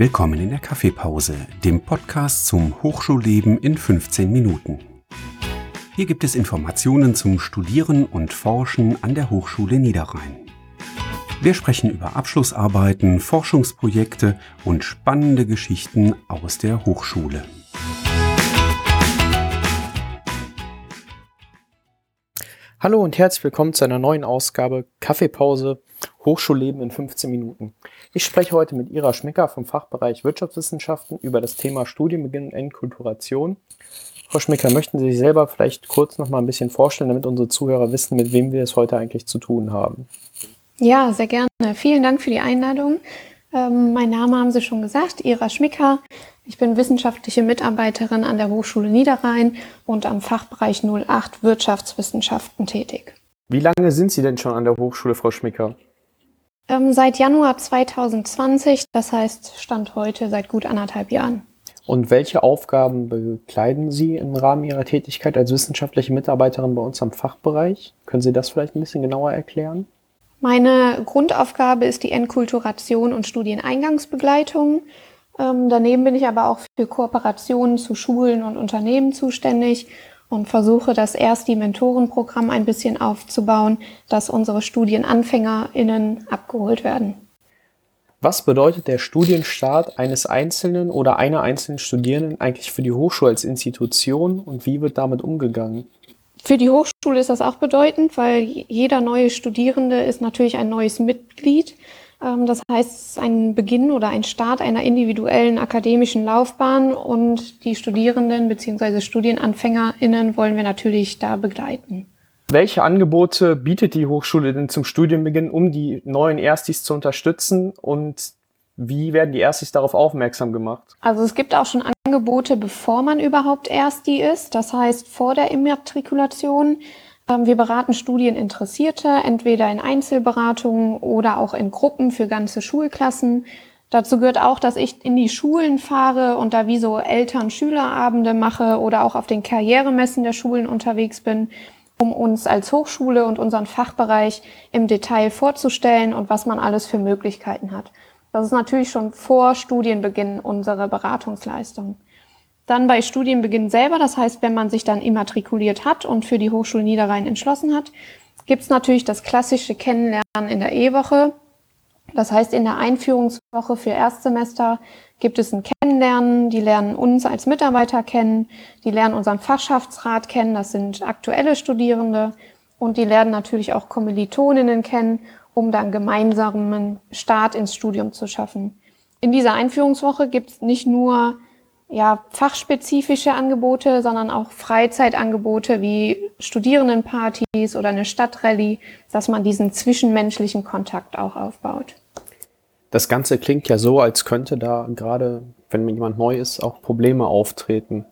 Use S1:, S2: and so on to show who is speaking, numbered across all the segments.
S1: Willkommen in der Kaffeepause, dem Podcast zum Hochschulleben in 15 Minuten. Hier gibt es Informationen zum Studieren und Forschen an der Hochschule Niederrhein. Wir sprechen über Abschlussarbeiten, Forschungsprojekte und spannende Geschichten aus der Hochschule.
S2: Hallo und herzlich willkommen zu einer neuen Ausgabe Kaffeepause Hochschulleben in 15 Minuten. Ich spreche heute mit Ira Schmicker vom Fachbereich Wirtschaftswissenschaften über das Thema Studienbeginn und Enkulturation. Frau Schmicker, möchten Sie sich selber vielleicht kurz noch mal ein bisschen vorstellen, damit unsere Zuhörer wissen, mit wem wir es heute eigentlich zu tun haben?
S3: Ja, sehr gerne. Vielen Dank für die Einladung. Ähm, mein Name haben Sie schon gesagt, Ira Schmicker. Ich bin wissenschaftliche Mitarbeiterin an der Hochschule Niederrhein und am Fachbereich 08 Wirtschaftswissenschaften tätig.
S2: Wie lange sind Sie denn schon an der Hochschule, Frau Schmicker?
S3: Ähm, seit Januar 2020, das heißt Stand heute seit gut anderthalb Jahren.
S2: Und welche Aufgaben bekleiden Sie im Rahmen Ihrer Tätigkeit als wissenschaftliche Mitarbeiterin bei uns am Fachbereich? Können Sie das vielleicht ein bisschen genauer erklären?
S3: Meine Grundaufgabe ist die Enkulturation und Studieneingangsbegleitung. Ähm, daneben bin ich aber auch für Kooperationen zu Schulen und Unternehmen zuständig und versuche das erst die Mentorenprogramm ein bisschen aufzubauen, dass unsere StudienanfängerInnen abgeholt werden.
S2: Was bedeutet der Studienstart eines einzelnen oder einer einzelnen Studierenden eigentlich für die Hochschule als Institution und wie wird damit umgegangen?
S3: Für die Hochschule ist das auch bedeutend, weil jeder neue Studierende ist natürlich ein neues Mitglied ähm, das heißt, es ist ein Beginn oder ein Start einer individuellen akademischen Laufbahn und die Studierenden bzw. StudienanfängerInnen wollen wir natürlich da begleiten.
S2: Welche Angebote bietet die Hochschule denn zum Studienbeginn, um die neuen Erstis zu unterstützen und wie werden die Erstis darauf aufmerksam gemacht?
S3: Also es gibt auch schon Angebote, bevor man überhaupt Ersti ist, das heißt vor der Immatrikulation. Ähm, wir beraten Studieninteressierte, entweder in Einzelberatungen oder auch in Gruppen für ganze Schulklassen. Dazu gehört auch, dass ich in die Schulen fahre und da wie so Eltern-Schülerabende mache oder auch auf den Karrieremessen der Schulen unterwegs bin, um uns als Hochschule und unseren Fachbereich im Detail vorzustellen und was man alles für Möglichkeiten hat. Das ist natürlich schon vor Studienbeginn unsere Beratungsleistung. Dann bei Studienbeginn selber, das heißt, wenn man sich dann immatrikuliert hat und für die Hochschule Niederrhein entschlossen hat, gibt es natürlich das klassische Kennenlernen in der E-Woche. Das heißt, in der Einführungswoche für Erstsemester gibt es ein Kennenlernen. Die lernen uns als Mitarbeiter kennen, die lernen unseren Fachschaftsrat kennen, das sind aktuelle Studierende und die lernen natürlich auch Kommilitoninnen kennen, um dann gemeinsamen Start ins Studium zu schaffen. In dieser Einführungswoche gibt es nicht nur ja, fachspezifische Angebote, sondern auch Freizeitangebote wie Studierendenpartys oder eine Stadtrallye, dass man diesen zwischenmenschlichen Kontakt auch aufbaut.
S2: Das Ganze klingt ja so, als könnte da gerade, wenn jemand neu ist, auch Probleme auftreten.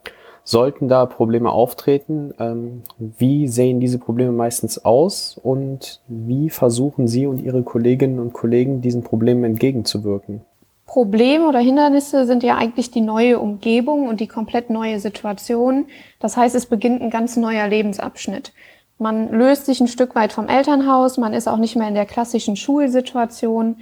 S2: Sollten da Probleme auftreten, ähm, wie sehen diese Probleme meistens aus und wie versuchen Sie und Ihre Kolleginnen und Kollegen diesen Problemen entgegenzuwirken?
S3: Probleme oder Hindernisse sind ja eigentlich die neue Umgebung und die komplett neue Situation. Das heißt, es beginnt ein ganz neuer Lebensabschnitt. Man löst sich ein Stück weit vom Elternhaus, man ist auch nicht mehr in der klassischen Schulsituation.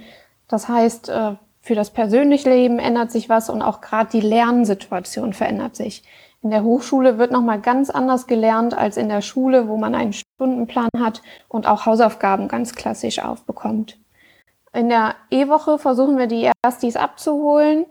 S3: Das heißt, äh, für das persönliche Leben ändert sich was und auch gerade die Lernsituation verändert sich. In der Hochschule wird nochmal ganz anders gelernt als in der Schule, wo man einen Stundenplan hat und auch Hausaufgaben ganz klassisch aufbekommt. In der E-Woche versuchen wir die Erstis abzuholen,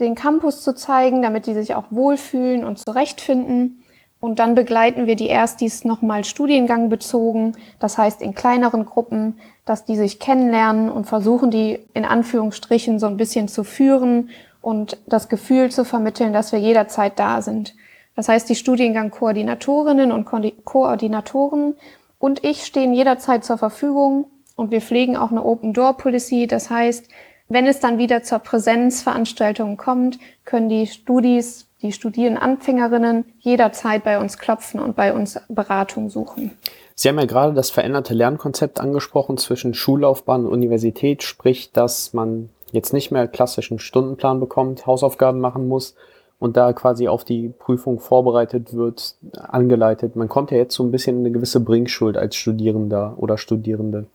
S3: den Campus zu zeigen, damit die sich auch wohlfühlen und zurechtfinden. Und dann begleiten wir die Erstis nochmal studiengangbezogen, das heißt in kleineren Gruppen, dass die sich kennenlernen und versuchen, die in Anführungsstrichen so ein bisschen zu führen und das Gefühl zu vermitteln, dass wir jederzeit da sind. Das heißt, die Studiengangkoordinatorinnen und Ko Koordinatoren und ich stehen jederzeit zur Verfügung, und wir pflegen auch eine Open Door Policy. Das heißt, wenn es dann wieder zur Präsenzveranstaltung kommt, können die Studis, die Studienanfängerinnen jederzeit bei uns klopfen und bei uns Beratung suchen.
S2: Sie haben ja gerade das veränderte Lernkonzept angesprochen zwischen Schullaufbahn und Universität, sprich, dass man jetzt nicht mehr klassischen Stundenplan bekommt, Hausaufgaben machen muss und da quasi auf die Prüfung vorbereitet wird, angeleitet. Man kommt ja jetzt so ein bisschen in eine gewisse Bringschuld als Studierender oder Studierende.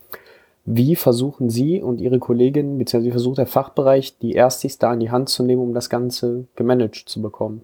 S2: Wie versuchen Sie und Ihre Kolleginnen, beziehungsweise versucht der Fachbereich, die Erstis da in die Hand zu nehmen, um das Ganze gemanagt zu bekommen?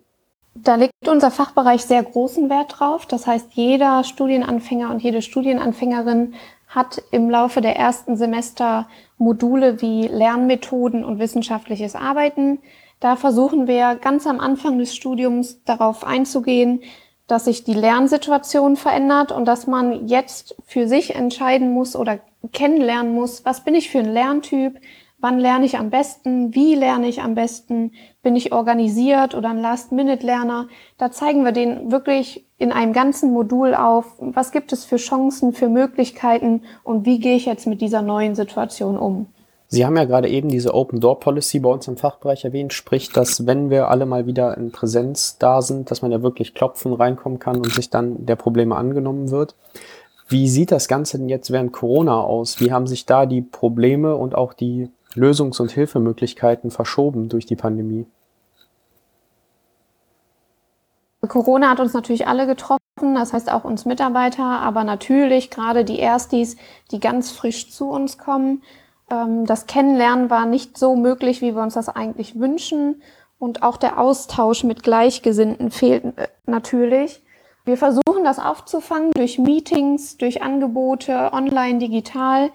S3: Da legt unser Fachbereich sehr großen Wert drauf. Das heißt, jeder Studienanfänger und jede Studienanfängerin hat im Laufe der ersten Semester Module wie Lernmethoden und wissenschaftliches Arbeiten. Da versuchen wir ganz am Anfang des Studiums darauf einzugehen, dass sich die Lernsituation verändert und dass man jetzt für sich entscheiden muss oder kennenlernen muss, was bin ich für ein Lerntyp, wann lerne ich am besten, wie lerne ich am besten, bin ich organisiert oder ein Last-Minute-Lerner. Da zeigen wir den wirklich in einem ganzen Modul auf, was gibt es für Chancen, für Möglichkeiten und wie gehe ich jetzt mit dieser neuen Situation um.
S2: Sie haben ja gerade eben diese Open Door Policy bei uns im Fachbereich erwähnt, sprich, dass wenn wir alle mal wieder in Präsenz da sind, dass man ja wirklich klopfen reinkommen kann und sich dann der Probleme angenommen wird. Wie sieht das Ganze denn jetzt während Corona aus? Wie haben sich da die Probleme und auch die Lösungs- und Hilfemöglichkeiten verschoben durch die Pandemie?
S3: Corona hat uns natürlich alle getroffen, das heißt auch uns Mitarbeiter, aber natürlich gerade die Erstis, die ganz frisch zu uns kommen, ähm, das Kennenlernen war nicht so möglich, wie wir uns das eigentlich wünschen. Und auch der Austausch mit Gleichgesinnten fehlt äh, natürlich. Wir versuchen das aufzufangen durch Meetings, durch Angebote, online, digital.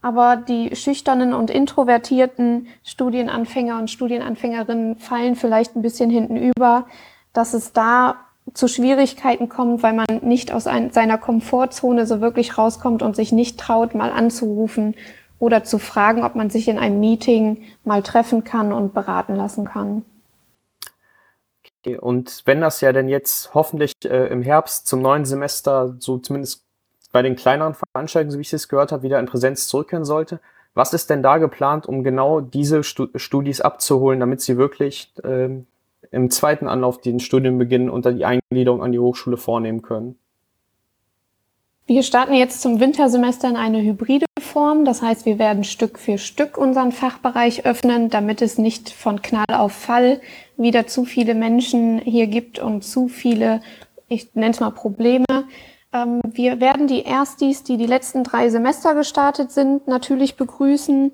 S3: Aber die schüchternen und introvertierten Studienanfänger und Studienanfängerinnen fallen vielleicht ein bisschen hinten über, dass es da zu Schwierigkeiten kommt, weil man nicht aus ein, seiner Komfortzone so wirklich rauskommt und sich nicht traut, mal anzurufen oder zu fragen, ob man sich in einem Meeting mal treffen kann und beraten lassen kann.
S2: Okay, und wenn das ja denn jetzt hoffentlich äh, im Herbst zum neuen Semester, so zumindest bei den kleineren Veranstaltungen, so wie ich es gehört habe, wieder in Präsenz zurückkehren sollte, was ist denn da geplant, um genau diese Studis abzuholen, damit sie wirklich ähm, im zweiten Anlauf den Studienbeginn unter die Eingliederung an die Hochschule vornehmen können?
S3: Wir starten jetzt zum Wintersemester in eine hybride Form. Das heißt, wir werden Stück für Stück unseren Fachbereich öffnen, damit es nicht von Knall auf Fall wieder zu viele Menschen hier gibt und zu viele, ich nenne es mal Probleme. Ähm, wir werden die Erstis, die die letzten drei Semester gestartet sind, natürlich begrüßen.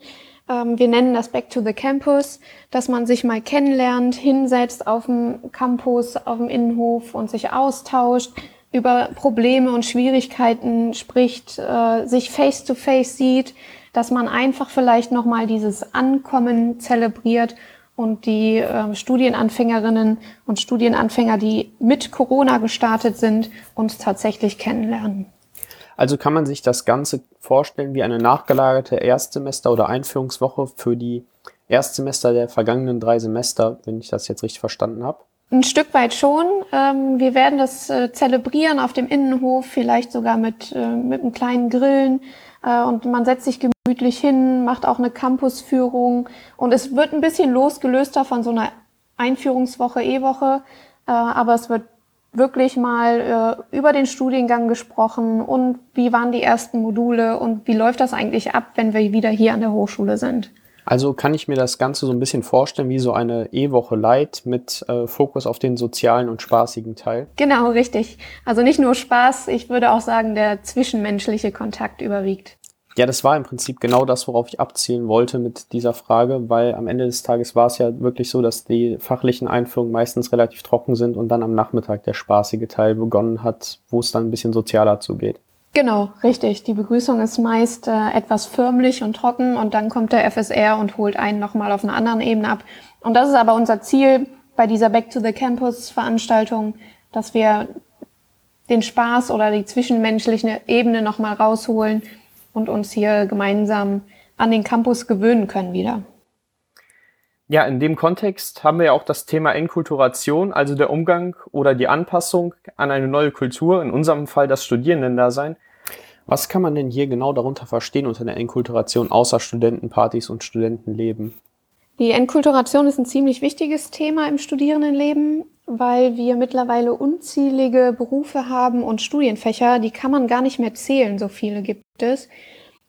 S3: Ähm, wir nennen das Back to the Campus, dass man sich mal kennenlernt, hinsetzt auf dem Campus, auf dem Innenhof und sich austauscht über Probleme und Schwierigkeiten spricht, äh, sich face to face sieht, dass man einfach vielleicht nochmal dieses Ankommen zelebriert und die äh, Studienanfängerinnen und Studienanfänger, die mit Corona gestartet sind, uns tatsächlich kennenlernen.
S2: Also kann man sich das Ganze vorstellen wie eine nachgelagerte Erstsemester- oder Einführungswoche für die Erstsemester der vergangenen drei Semester, wenn ich das jetzt richtig verstanden habe?
S3: Ein Stück weit schon. Ähm, wir werden das äh, zelebrieren auf dem Innenhof, vielleicht sogar mit, äh, mit einem kleinen Grillen. Äh, und man setzt sich gemütlich hin, macht auch eine Campusführung. Und es wird ein bisschen losgelöster von so einer Einführungswoche, E-Woche. aber es wird wirklich mal über den Studiengang gesprochen und wie waren die ersten Module und wie läuft das eigentlich ab, wenn wir wieder hier an der Hochschule sind.
S2: Also kann ich mir das Ganze so ein bisschen vorstellen wie so eine E-Woche Light mit äh, Fokus auf den sozialen und spaßigen Teil.
S3: Genau, richtig. Also nicht nur Spaß, ich würde auch sagen, der zwischenmenschliche Kontakt überwiegt.
S2: Ja, das war im Prinzip genau das, worauf ich abzielen wollte mit dieser Frage, weil am Ende des Tages war es ja wirklich so, dass die fachlichen Einführungen meistens relativ trocken sind und dann am Nachmittag der spaßige Teil begonnen hat, wo es dann ein bisschen sozialer zugeht.
S3: Genau, richtig. Die Begrüßung ist meist äh, etwas förmlich und trocken und dann kommt der FSR und holt einen nochmal auf einer anderen Ebene ab. Und das ist aber unser Ziel bei dieser Back to the Campus Veranstaltung, dass wir den Spaß oder die zwischenmenschliche Ebene nochmal rausholen und uns hier gemeinsam an den Campus gewöhnen können wieder.
S2: Ja, in dem Kontext haben wir ja auch das Thema Enkulturation, also der Umgang oder die Anpassung an eine neue Kultur, in unserem Fall das Studierendendasein. Was kann man denn hier genau darunter verstehen unter der Enkulturation außer Studentenpartys und Studentenleben?
S3: Die Enkulturation ist ein ziemlich wichtiges Thema im Studierendenleben, weil wir mittlerweile unzählige Berufe haben und Studienfächer, die kann man gar nicht mehr zählen, so viele gibt es.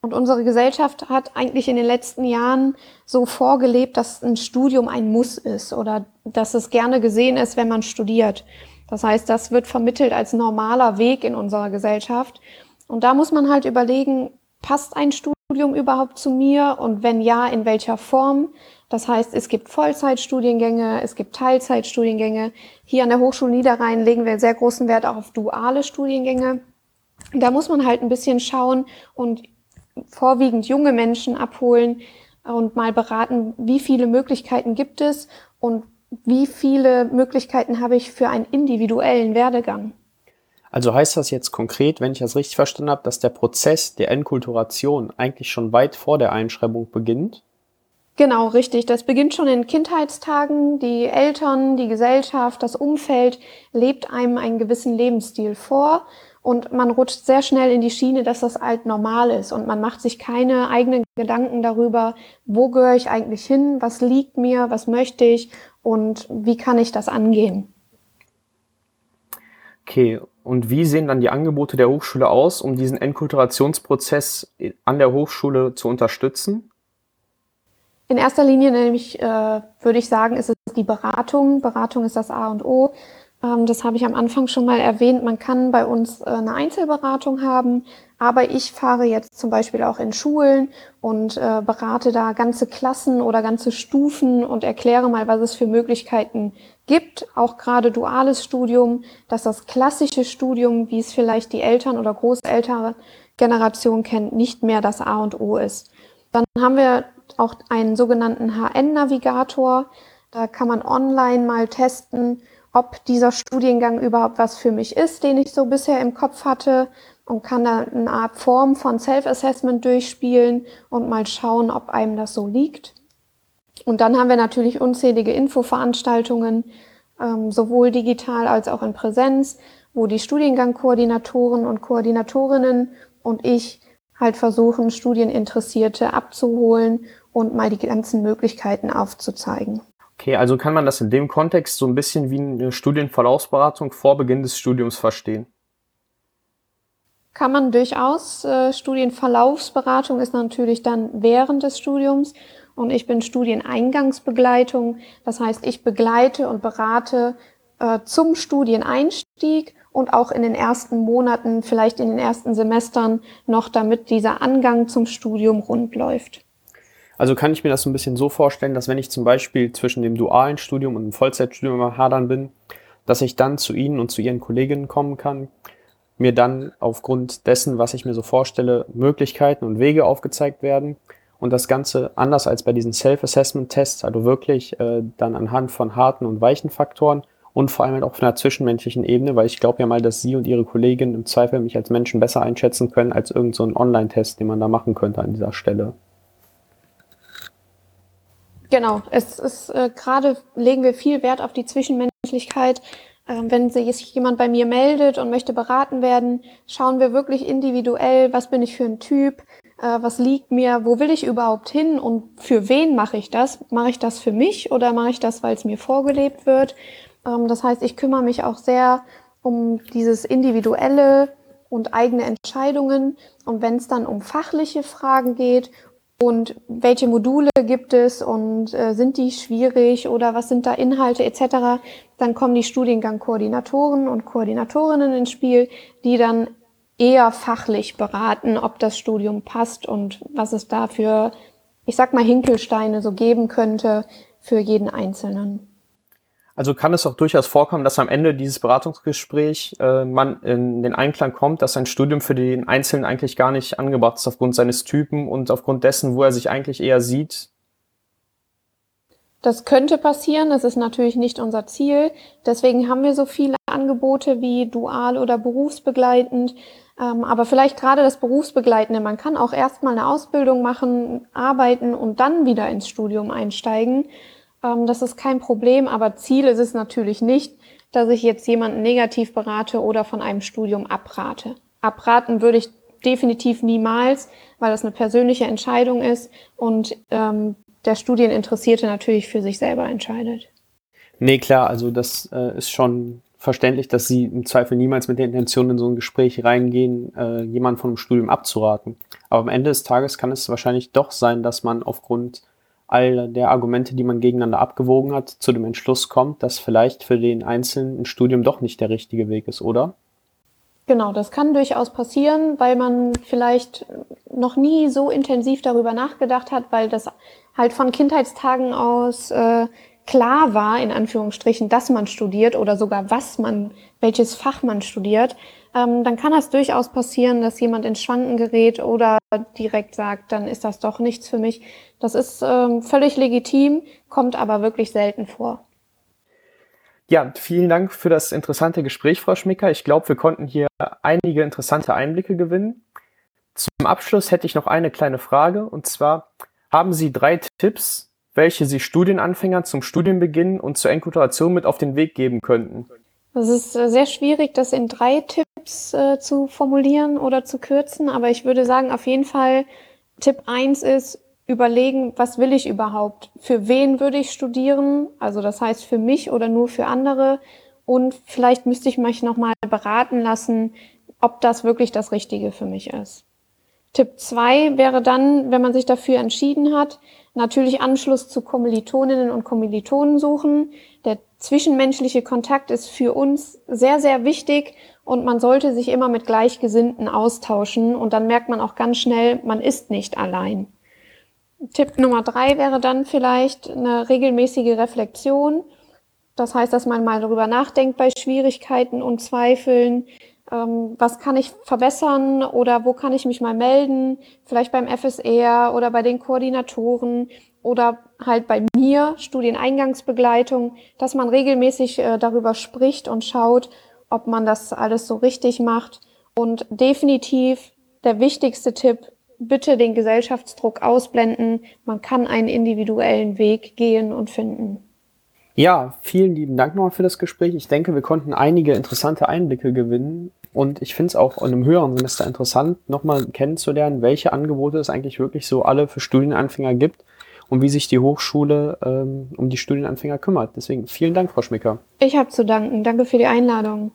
S3: Und unsere Gesellschaft hat eigentlich in den letzten Jahren so vorgelebt, dass ein Studium ein Muss ist oder dass es gerne gesehen ist, wenn man studiert. Das heißt, das wird vermittelt als normaler Weg in unserer Gesellschaft. Und da muss man halt überlegen, passt ein Studium überhaupt zu mir und wenn ja, in welcher Form. Das heißt, es gibt Vollzeitstudiengänge, es gibt Teilzeitstudiengänge. Hier an der Hochschule Niederrhein legen wir sehr großen Wert auch auf duale Studiengänge. Da muss man halt ein bisschen schauen und vorwiegend junge Menschen abholen und mal beraten, wie viele Möglichkeiten gibt es und wie viele Möglichkeiten habe ich für einen individuellen Werdegang.
S2: Also heißt das jetzt konkret, wenn ich das richtig verstanden habe, dass der Prozess der Enkulturation eigentlich schon weit vor der Einschreibung beginnt?
S3: Genau, richtig. Das beginnt schon in Kindheitstagen. Die Eltern, die Gesellschaft, das Umfeld lebt einem einen gewissen Lebensstil vor und man rutscht sehr schnell in die Schiene, dass das alt normal ist und man macht sich keine eigenen Gedanken darüber, wo gehöre ich eigentlich hin, was liegt mir, was möchte ich und wie kann ich das angehen.
S2: Okay, und wie sehen dann die Angebote der Hochschule aus, um diesen Enkulturationsprozess an der Hochschule zu unterstützen?
S3: In erster Linie nämlich äh, würde ich sagen, ist es die Beratung. Beratung ist das A und O. Ähm, das habe ich am Anfang schon mal erwähnt. Man kann bei uns äh, eine Einzelberatung haben, aber ich fahre jetzt zum Beispiel auch in Schulen und äh, berate da ganze Klassen oder ganze Stufen und erkläre mal, was es für Möglichkeiten gibt. Auch gerade duales Studium, dass das klassische Studium, wie es vielleicht die Eltern oder Großelterngeneration kennt, nicht mehr das A und O ist. Dann haben wir auch einen sogenannten HN-Navigator. Da kann man online mal testen, ob dieser Studiengang überhaupt was für mich ist, den ich so bisher im Kopf hatte und kann da eine Art Form von Self-Assessment durchspielen und mal schauen, ob einem das so liegt. Und dann haben wir natürlich unzählige Infoveranstaltungen, ähm, sowohl digital als auch in Präsenz, wo die Studiengangkoordinatoren und Koordinatorinnen und ich halt versuchen, Studieninteressierte abzuholen und mal die ganzen Möglichkeiten aufzuzeigen.
S2: Okay, also kann man das in dem Kontext so ein bisschen wie eine Studienverlaufsberatung vor Beginn des Studiums verstehen?
S3: Kann man durchaus. Äh, Studienverlaufsberatung ist natürlich dann während des Studiums und ich bin Studieneingangsbegleitung. Das heißt, ich begleite und berate äh, zum Studieneinstieg und auch in den ersten Monaten, vielleicht in den ersten Semestern noch, damit dieser Angang zum Studium rund läuft.
S2: Also kann ich mir das so ein bisschen so vorstellen, dass wenn ich zum Beispiel zwischen dem dualen Studium und dem Vollzeitstudium am Hadern bin, dass ich dann zu Ihnen und zu Ihren Kolleginnen kommen kann, mir dann aufgrund dessen, was ich mir so vorstelle, Möglichkeiten und Wege aufgezeigt werden und das Ganze anders als bei diesen Self-Assessment-Tests, also wirklich äh, dann anhand von harten und weichen Faktoren und vor allem halt auch von der zwischenmenschlichen Ebene, weil ich glaube ja mal, dass Sie und Ihre Kollegin im Zweifel mich als Menschen besser einschätzen können als irgendein so Online-Test, den man da machen könnte an dieser Stelle.
S3: Genau, es ist äh, gerade legen wir viel Wert auf die Zwischenmenschlichkeit. Ähm, wenn sich jemand bei mir meldet und möchte beraten werden, schauen wir wirklich individuell, was bin ich für ein Typ, äh, was liegt mir, wo will ich überhaupt hin und für wen mache ich das? Mache ich das für mich oder mache ich das, weil es mir vorgelebt wird? Ähm, das heißt, ich kümmere mich auch sehr um dieses individuelle und eigene Entscheidungen. Und wenn es dann um fachliche Fragen geht und welche Module gibt es und äh, sind die schwierig oder was sind da Inhalte etc., dann kommen die Studiengangkoordinatoren und Koordinatorinnen ins Spiel, die dann eher fachlich beraten, ob das Studium passt und was es da für, ich sag mal, Hinkelsteine so geben könnte für jeden Einzelnen.
S2: Also kann es auch durchaus vorkommen, dass am Ende dieses Beratungsgespräch äh, man in den Einklang kommt, dass ein Studium für den Einzelnen eigentlich gar nicht angebracht ist aufgrund seines Typen und aufgrund dessen, wo er sich eigentlich eher sieht.
S3: Das könnte passieren, das ist natürlich nicht unser Ziel. Deswegen haben wir so viele Angebote wie dual oder berufsbegleitend. Ähm, aber vielleicht gerade das Berufsbegleitende. Man kann auch erstmal eine Ausbildung machen, arbeiten und dann wieder ins Studium einsteigen. Ähm, das ist kein Problem, aber Ziel ist es natürlich nicht, dass ich jetzt jemanden negativ berate oder von einem Studium abrate. Abraten würde ich definitiv niemals, weil das eine persönliche Entscheidung ist und ähm, der Studieninteressierte natürlich für sich selber entscheidet.
S2: Nee, klar, also das äh, ist schon verständlich, dass Sie im Zweifel niemals mit der Intention in so ein Gespräch reingehen, äh, jemanden von einem Studium abzuraten. Aber am Ende des Tages kann es wahrscheinlich doch sein, dass man aufgrund all der Argumente, die man gegeneinander abgewogen hat, zu dem Entschluss kommt, dass vielleicht für den Einzelnen ein Studium doch nicht der richtige Weg ist, oder?
S3: Genau, das kann durchaus passieren, weil man vielleicht noch nie so intensiv darüber nachgedacht hat, weil das halt von Kindheitstagen aus äh, klar war, in Anführungsstrichen, dass man studiert oder sogar was man, welches Fach man studiert, ähm, dann kann das durchaus passieren, dass jemand ins Schwanken gerät oder direkt sagt, dann ist das doch nichts für mich. Das ist ähm, völlig legitim, kommt aber wirklich selten vor.
S2: Ja, vielen Dank für das interessante Gespräch, Frau Schmicker. Ich glaube, wir konnten hier einige interessante Einblicke gewinnen. Zum Abschluss hätte ich noch eine kleine Frage und zwar haben Sie drei Tipps, welche Sie Studienanfängern zum Studienbeginn und zur Enkulturation mit auf den Weg geben könnten?
S3: Es ist äh, sehr schwierig, das in drei Tipps äh, zu formulieren oder zu kürzen, aber ich würde sagen, auf jeden Fall Tipp eins ist, überlegen, was will ich überhaupt? Für wen würde ich studieren? Also das heißt für mich oder nur für andere? Und vielleicht müsste ich mich nochmal beraten lassen, ob das wirklich das Richtige für mich ist. Tipp zwei wäre dann, wenn man sich dafür entschieden hat, natürlich Anschluss zu Kommilitoninnen und Kommilitonen suchen. Der zwischenmenschliche Kontakt ist für uns sehr, sehr wichtig und man sollte sich immer mit Gleichgesinnten austauschen und dann merkt man auch ganz schnell, man ist nicht allein. Tipp Nummer drei wäre dann vielleicht eine regelmäßige Reflexion. Das heißt, dass man mal darüber nachdenkt bei Schwierigkeiten und Zweifeln, ähm, was kann ich verbessern oder wo kann ich mich mal melden, vielleicht beim FSR oder bei den Koordinatoren oder halt bei mir, Studieneingangsbegleitung, dass man regelmäßig äh, darüber spricht und schaut, ob man das alles so richtig macht. Und definitiv der wichtigste Tipp, bitte den Gesellschaftsdruck ausblenden. Man kann einen individuellen Weg gehen und finden.
S2: Ja, vielen lieben Dank nochmal für das Gespräch. Ich denke, wir konnten einige interessante Einblicke gewinnen. Und ich finde es auch in einem höheren Semester interessant, nochmal kennenzulernen, welche Angebote es eigentlich wirklich so alle für Studienanfänger gibt und wie sich die Hochschule ähm, um die Studienanfänger kümmert. Deswegen vielen Dank, Frau Schmicker.
S3: Ich habe zu danken. Danke für die Einladung.